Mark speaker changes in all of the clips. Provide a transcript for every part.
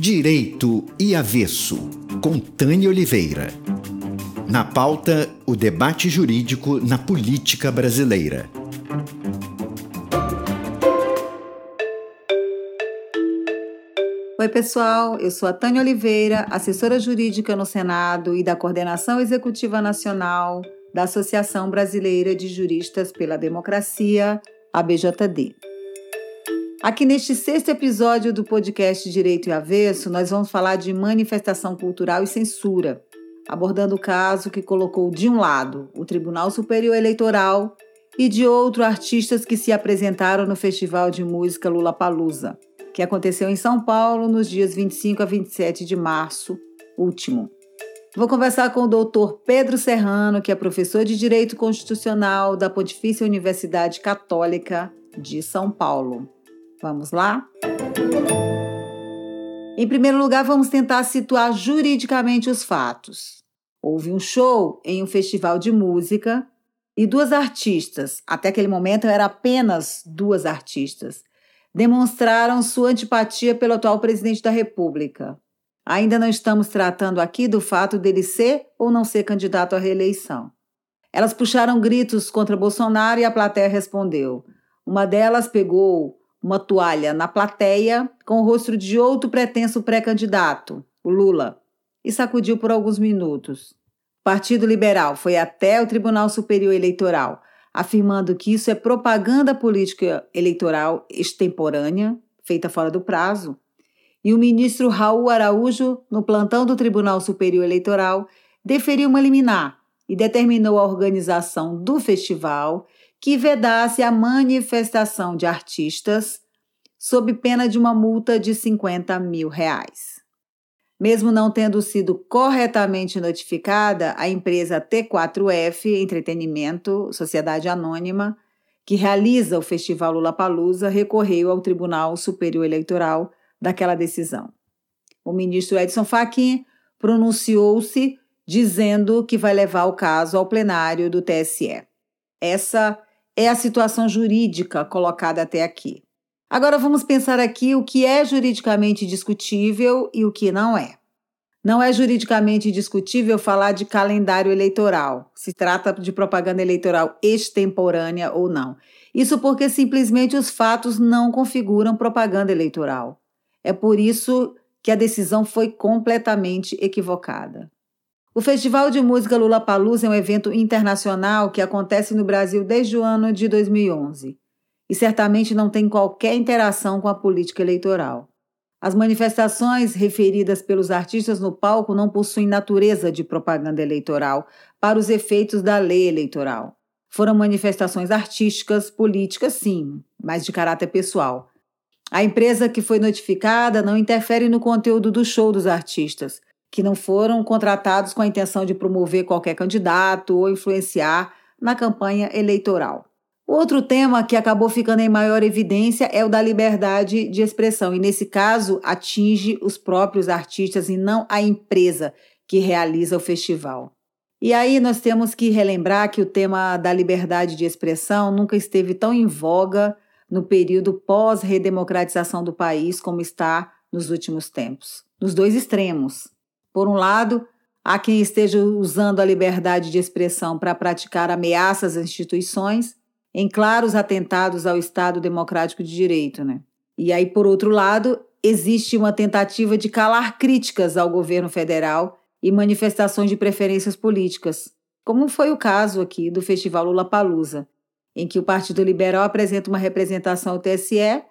Speaker 1: Direito e Avesso, com Tânia Oliveira. Na pauta, o debate jurídico na política brasileira.
Speaker 2: Oi, pessoal. Eu sou a Tânia Oliveira, assessora jurídica no Senado e da Coordenação Executiva Nacional da Associação Brasileira de Juristas pela Democracia, ABJD. Aqui neste sexto episódio do podcast Direito e Avesso, nós vamos falar de manifestação cultural e censura, abordando o caso que colocou de um lado o Tribunal Superior Eleitoral e de outro artistas que se apresentaram no Festival de Música Lula Palusa, que aconteceu em São Paulo nos dias 25 a 27 de março último. Vou conversar com o doutor Pedro Serrano, que é professor de Direito Constitucional da Pontifícia Universidade Católica de São Paulo. Vamos lá? Em primeiro lugar, vamos tentar situar juridicamente os fatos. Houve um show em um festival de música e duas artistas, até aquele momento eram apenas duas artistas, demonstraram sua antipatia pelo atual presidente da República. Ainda não estamos tratando aqui do fato dele ser ou não ser candidato à reeleição. Elas puxaram gritos contra Bolsonaro e a plateia respondeu. Uma delas pegou uma toalha na plateia com o rosto de outro pretenso pré-candidato, o Lula, e sacudiu por alguns minutos. O Partido Liberal foi até o Tribunal Superior Eleitoral, afirmando que isso é propaganda política eleitoral extemporânea, feita fora do prazo. E o ministro Raul Araújo, no plantão do Tribunal Superior Eleitoral, deferiu uma liminar e determinou a organização do festival que vedasse a manifestação de artistas sob pena de uma multa de 50 mil reais. Mesmo não tendo sido corretamente notificada, a empresa T4F Entretenimento, Sociedade Anônima, que realiza o Festival Lula Palusa, recorreu ao Tribunal Superior Eleitoral daquela decisão. O ministro Edson Fachin pronunciou-se dizendo que vai levar o caso ao plenário do TSE. Essa é a situação jurídica colocada até aqui. Agora vamos pensar aqui o que é juridicamente discutível e o que não é. Não é juridicamente discutível falar de calendário eleitoral, se trata de propaganda eleitoral extemporânea ou não. Isso porque simplesmente os fatos não configuram propaganda eleitoral. É por isso que a decisão foi completamente equivocada. O Festival de Música Lula Palusa é um evento internacional que acontece no Brasil desde o ano de 2011 e certamente não tem qualquer interação com a política eleitoral. As manifestações referidas pelos artistas no palco não possuem natureza de propaganda eleitoral para os efeitos da lei eleitoral. Foram manifestações artísticas, políticas, sim, mas de caráter pessoal. A empresa que foi notificada não interfere no conteúdo do show dos artistas, que não foram contratados com a intenção de promover qualquer candidato ou influenciar na campanha eleitoral. Outro tema que acabou ficando em maior evidência é o da liberdade de expressão, e nesse caso atinge os próprios artistas e não a empresa que realiza o festival. E aí nós temos que relembrar que o tema da liberdade de expressão nunca esteve tão em voga no período pós-redemocratização do país como está nos últimos tempos, nos dois extremos. Por um lado, há quem esteja usando a liberdade de expressão para praticar ameaças às instituições, em claros atentados ao Estado Democrático de Direito, né? E aí, por outro lado, existe uma tentativa de calar críticas ao governo federal e manifestações de preferências políticas, como foi o caso aqui do Festival Lula Palusa, em que o Partido Liberal apresenta uma representação ao TSE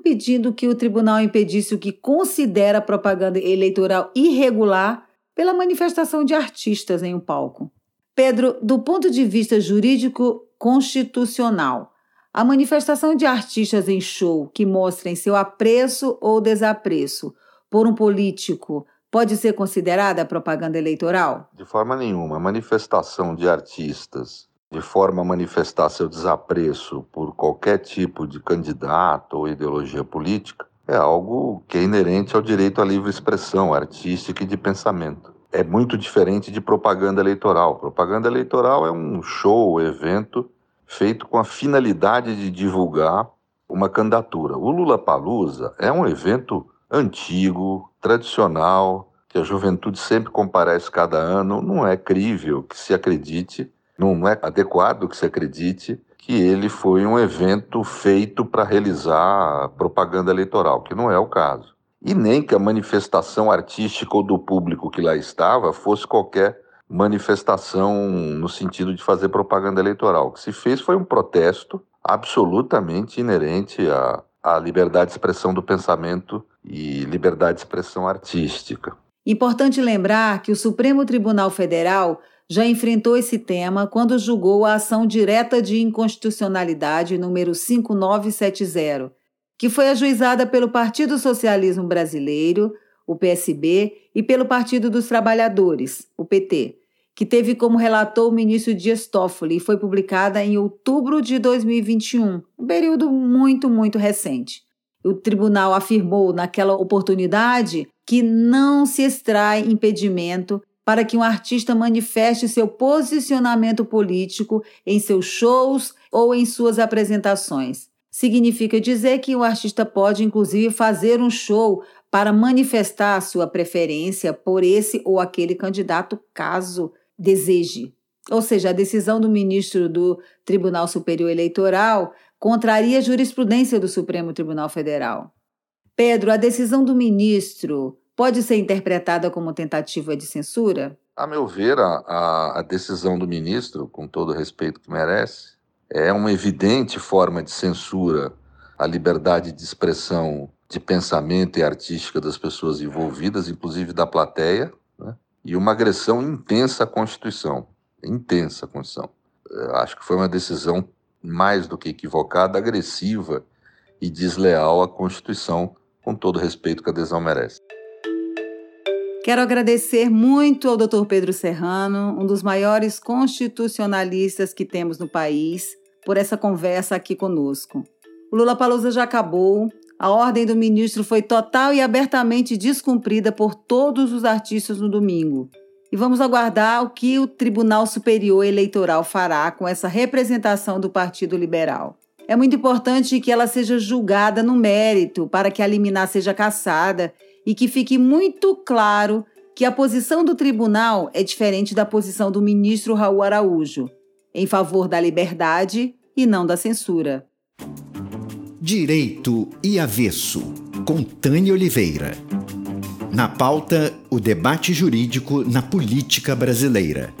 Speaker 2: impedindo que o tribunal impedisse o que considera propaganda eleitoral irregular pela manifestação de artistas em um palco. Pedro, do ponto de vista jurídico constitucional, a manifestação de artistas em show que mostrem seu apreço ou desapreço por um político pode ser considerada propaganda eleitoral?
Speaker 3: De forma nenhuma. A manifestação de artistas de forma a manifestar seu desapreço por qualquer tipo de candidato ou ideologia política, é algo que é inerente ao direito à livre expressão artística e de pensamento. É muito diferente de propaganda eleitoral. Propaganda eleitoral é um show, evento feito com a finalidade de divulgar uma candidatura. O Lula Palusa é um evento antigo, tradicional, que a juventude sempre comparece cada ano. Não é crível que se acredite, não é adequado que se acredite que ele foi um evento feito para realizar propaganda eleitoral, que não é o caso. E nem que a manifestação artística ou do público que lá estava fosse qualquer manifestação no sentido de fazer propaganda eleitoral. O que se fez foi um protesto absolutamente inerente à, à liberdade de expressão do pensamento e liberdade de expressão artística.
Speaker 2: Importante lembrar que o Supremo Tribunal Federal já enfrentou esse tema quando julgou a ação direta de inconstitucionalidade número 5970, que foi ajuizada pelo Partido Socialismo Brasileiro, o PSB, e pelo Partido dos Trabalhadores, o PT, que teve como relator o ministro Dias Toffoli e foi publicada em outubro de 2021, um período muito, muito recente. O tribunal afirmou naquela oportunidade que não se extrai impedimento para que um artista manifeste seu posicionamento político em seus shows ou em suas apresentações. Significa dizer que o artista pode, inclusive, fazer um show para manifestar sua preferência por esse ou aquele candidato, caso deseje. Ou seja, a decisão do ministro do Tribunal Superior Eleitoral contraria a jurisprudência do Supremo Tribunal Federal. Pedro, a decisão do ministro pode ser interpretada como tentativa de censura?
Speaker 3: A meu ver, a, a decisão do ministro, com todo o respeito que merece, é uma evidente forma de censura à liberdade de expressão de pensamento e artística das pessoas envolvidas, inclusive da plateia, né? e uma agressão intensa à Constituição. Intensa à Constituição. Eu acho que foi uma decisão mais do que equivocada, agressiva e desleal à Constituição, com todo o respeito que a adesão merece.
Speaker 2: Quero agradecer muito ao Dr. Pedro Serrano, um dos maiores constitucionalistas que temos no país, por essa conversa aqui conosco. O Lula Palusa já acabou. A ordem do ministro foi total e abertamente descumprida por todos os artistas no domingo. E vamos aguardar o que o Tribunal Superior Eleitoral fará com essa representação do Partido Liberal. É muito importante que ela seja julgada no mérito para que a liminar seja cassada e que fique muito claro que a posição do tribunal é diferente da posição do ministro Raul Araújo, em favor da liberdade e não da censura.
Speaker 1: Direito e Avesso, com Tânia Oliveira. Na pauta, o debate jurídico na política brasileira.